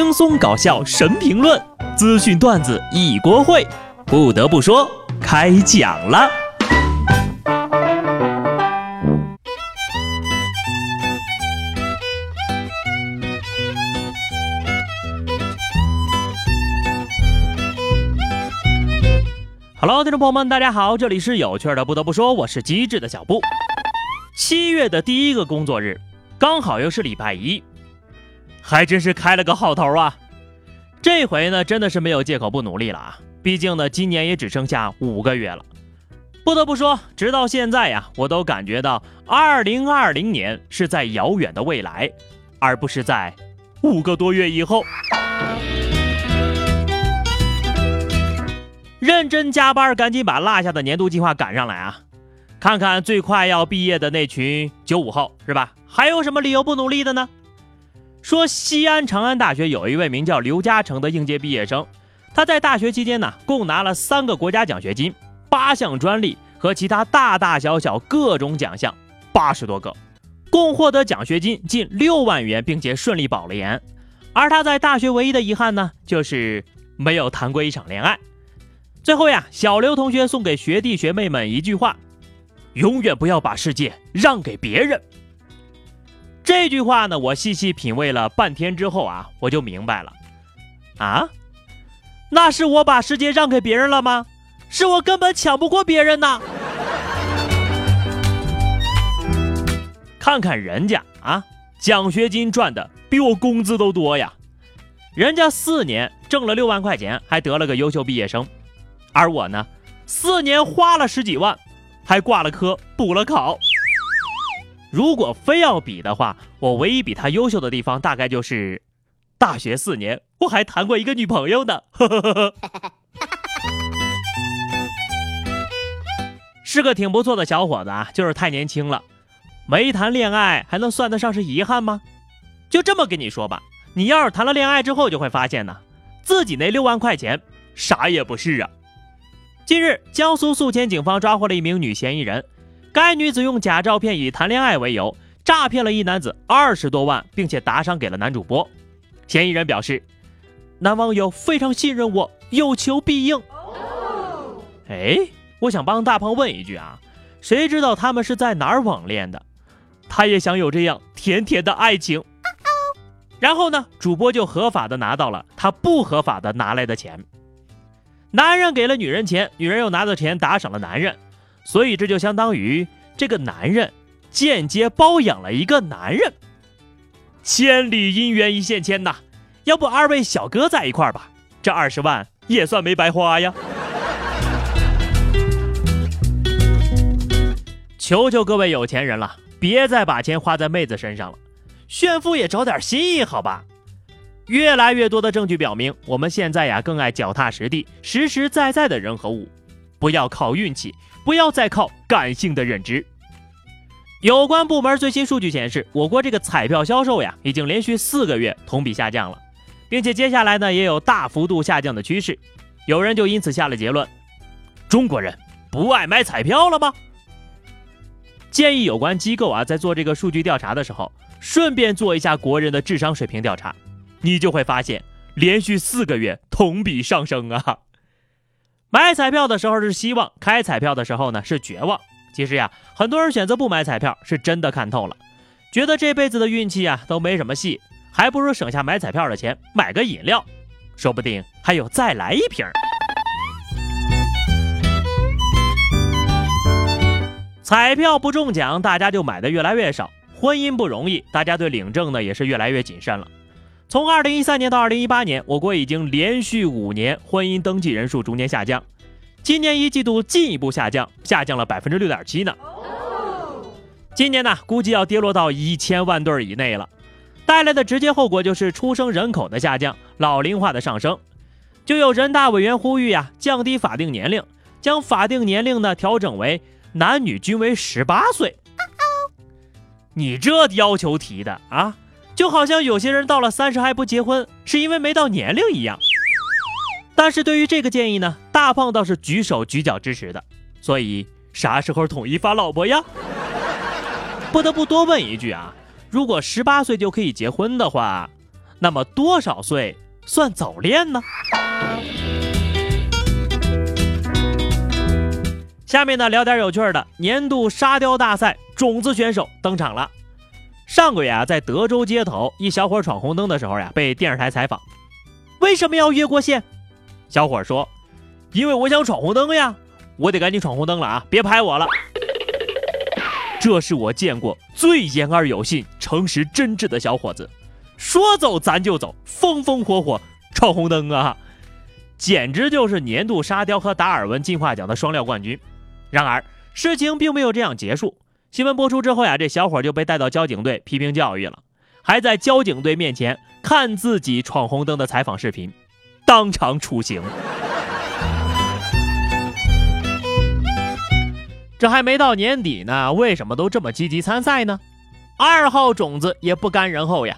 轻松搞笑神评论，资讯段子一锅烩。不得不说，开讲了。Hello，听众朋友们，大家好，这里是有趣的。不得不说，我是机智的小布。七月的第一个工作日，刚好又是礼拜一。还真是开了个好头啊！这回呢，真的是没有借口不努力了啊！毕竟呢，今年也只剩下五个月了。不得不说，直到现在呀，我都感觉到二零二零年是在遥远的未来，而不是在五个多月以后。认真加班，赶紧把落下的年度计划赶上来啊！看看最快要毕业的那群九五后，是吧？还有什么理由不努力的呢？说西安长安大学有一位名叫刘嘉诚的应届毕业生，他在大学期间呢，共拿了三个国家奖学金、八项专利和其他大大小小各种奖项，八十多个，共获得奖学金近六万元，并且顺利保了研。而他在大学唯一的遗憾呢，就是没有谈过一场恋爱。最后呀，小刘同学送给学弟学妹们一句话：永远不要把世界让给别人。这句话呢，我细细品味了半天之后啊，我就明白了，啊，那是我把世界让给别人了吗？是我根本抢不过别人呐！看看人家啊，奖学金赚的比我工资都多呀，人家四年挣了六万块钱，还得了个优秀毕业生，而我呢，四年花了十几万，还挂了科，补了考。如果非要比的话，我唯一比他优秀的地方，大概就是大学四年我还谈过一个女朋友呢，呵呵呵是个挺不错的小伙子啊，就是太年轻了，没谈恋爱还能算得上是遗憾吗？就这么跟你说吧，你要是谈了恋爱之后，就会发现呢，自己那六万块钱啥也不是啊。近日，江苏宿迁警方抓获了一名女嫌疑人。该女子用假照片以谈恋爱为由，诈骗了一男子二十多万，并且打赏给了男主播。嫌疑人表示，男网友非常信任我，有求必应。哎，我想帮大胖问一句啊，谁知道他们是在哪儿网恋的？他也想有这样甜甜的爱情。然后呢，主播就合法的拿到了他不合法的拿来的钱。男人给了女人钱，女人又拿着钱打赏了男人。所以这就相当于这个男人间接包养了一个男人，千里姻缘一线牵呐！要不二位小哥在一块儿吧，这二十万也算没白花呀！求求各位有钱人了，别再把钱花在妹子身上了，炫富也找点心意好吧？越来越多的证据表明，我们现在呀更爱脚踏实地、实实在在的人和物。不要靠运气，不要再靠感性的认知。有关部门最新数据显示，我国这个彩票销售呀，已经连续四个月同比下降了，并且接下来呢也有大幅度下降的趋势。有人就因此下了结论：中国人不爱买彩票了吗？建议有关机构啊，在做这个数据调查的时候，顺便做一下国人的智商水平调查，你就会发现，连续四个月同比上升啊。买彩票的时候是希望，开彩票的时候呢是绝望。其实呀，很多人选择不买彩票，是真的看透了，觉得这辈子的运气啊都没什么戏，还不如省下买彩票的钱买个饮料，说不定还有再来一瓶。彩票不中奖，大家就买的越来越少；婚姻不容易，大家对领证呢也是越来越谨慎了。从二零一三年到二零一八年，我国已经连续五年婚姻登记人数逐年下降，今年一季度进一步下降，下降了百分之六点七呢。今年呢，估计要跌落到一千万对以内了，带来的直接后果就是出生人口的下降，老龄化的上升。就有人大委员呼吁呀，降低法定年龄，将法定年龄呢调整为男女均为十八岁。你这要求提的啊？就好像有些人到了三十还不结婚，是因为没到年龄一样。但是对于这个建议呢，大胖倒是举手举脚支持的。所以啥时候统一发老婆呀？不得不多问一句啊，如果十八岁就可以结婚的话，那么多少岁算早恋呢？下面呢，聊点有趣的。年度沙雕大赛种子选手登场了。上个月啊，在德州街头，一小伙闯红灯的时候呀，被电视台采访，为什么要越过线？小伙说：“因为我想闯红灯呀，我得赶紧闯红灯了啊，别拍我了。”这是我见过最言而有信、诚实真挚的小伙子，说走咱就走，风风火火闯红灯啊，简直就是年度沙雕和达尔文进化奖的双料冠军。然而，事情并没有这样结束。新闻播出之后呀，这小伙就被带到交警队批评教育了，还在交警队面前看自己闯红灯的采访视频，当场处刑。这还没到年底呢，为什么都这么积极参赛呢？二号种子也不甘人后呀。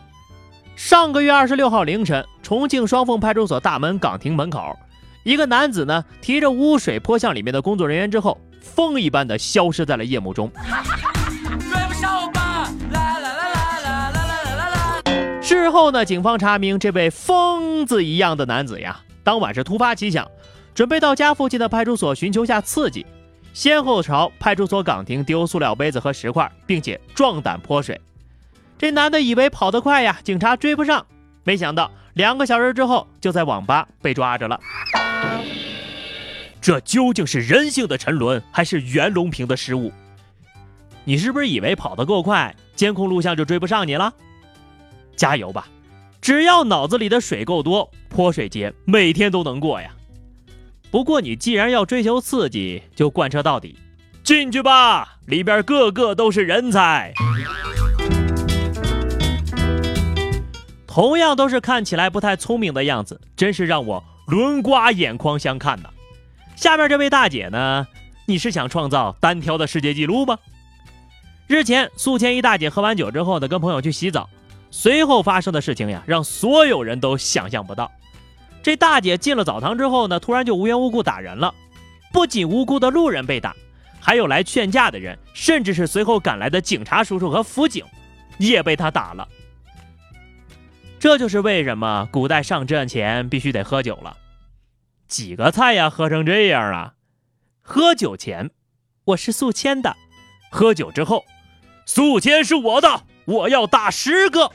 上个月二十六号凌晨，重庆双凤派出所大门岗亭门口，一个男子呢提着污水泼向里面的工作人员之后。风一般的消失在了夜幕中。事后呢，警方查明，这位疯子一样的男子呀，当晚是突发奇想，准备到家附近的派出所寻求下刺激，先后朝派出所岗亭丢塑料杯子和石块，并且壮胆泼水。这男的以为跑得快呀，警察追不上，没想到两个小时之后，就在网吧被抓着了。这究竟是人性的沉沦，还是袁隆平的失误？你是不是以为跑得够快，监控录像就追不上你了？加油吧，只要脑子里的水够多，泼水节每天都能过呀。不过你既然要追求刺激，就贯彻到底，进去吧，里边个个都是人才。同样都是看起来不太聪明的样子，真是让我轮刮眼眶相看呐。下面这位大姐呢？你是想创造单挑的世界纪录吗？日前，宿迁一大姐喝完酒之后呢，跟朋友去洗澡，随后发生的事情呀，让所有人都想象不到。这大姐进了澡堂之后呢，突然就无缘无故打人了，不仅无辜的路人被打，还有来劝架的人，甚至是随后赶来的警察叔叔和辅警，也被她打了。这就是为什么古代上阵前必须得喝酒了。几个菜呀，喝成这样啊！喝酒前，我是宿迁的；喝酒之后，宿迁是我的，我要打十个。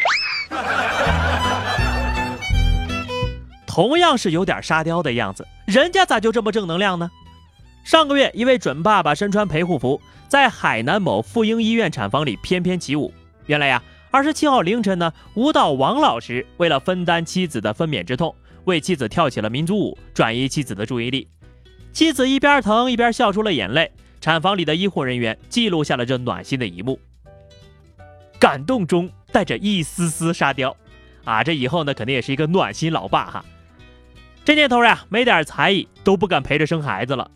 同样是有点沙雕的样子，人家咋就这么正能量呢？上个月，一位准爸爸身穿陪护服，在海南某妇婴医院产房里翩翩起舞。原来呀，二十七号凌晨呢，舞蹈王老师为了分担妻子的分娩之痛。为妻子跳起了民族舞，转移妻子的注意力。妻子一边疼一边笑出了眼泪。产房里的医护人员记录下了这暖心的一幕，感动中带着一丝丝沙雕。啊，这以后呢，肯定也是一个暖心老爸哈。这年头呀，没点才艺都不敢陪着生孩子了。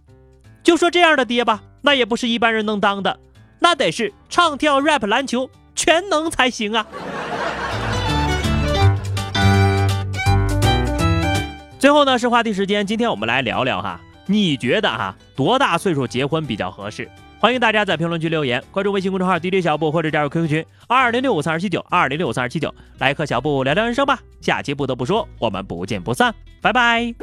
就说这样的爹吧，那也不是一般人能当的，那得是唱跳 rap 篮球全能才行啊。最后呢是话题时间，今天我们来聊聊哈，你觉得哈多大岁数结婚比较合适？欢迎大家在评论区留言，关注微信公众号 DJ 小布或者加入 QQ 群二零六五三二七九二零六五三二七九，来和小布聊聊人生吧。下期不得不说，我们不见不散，拜拜。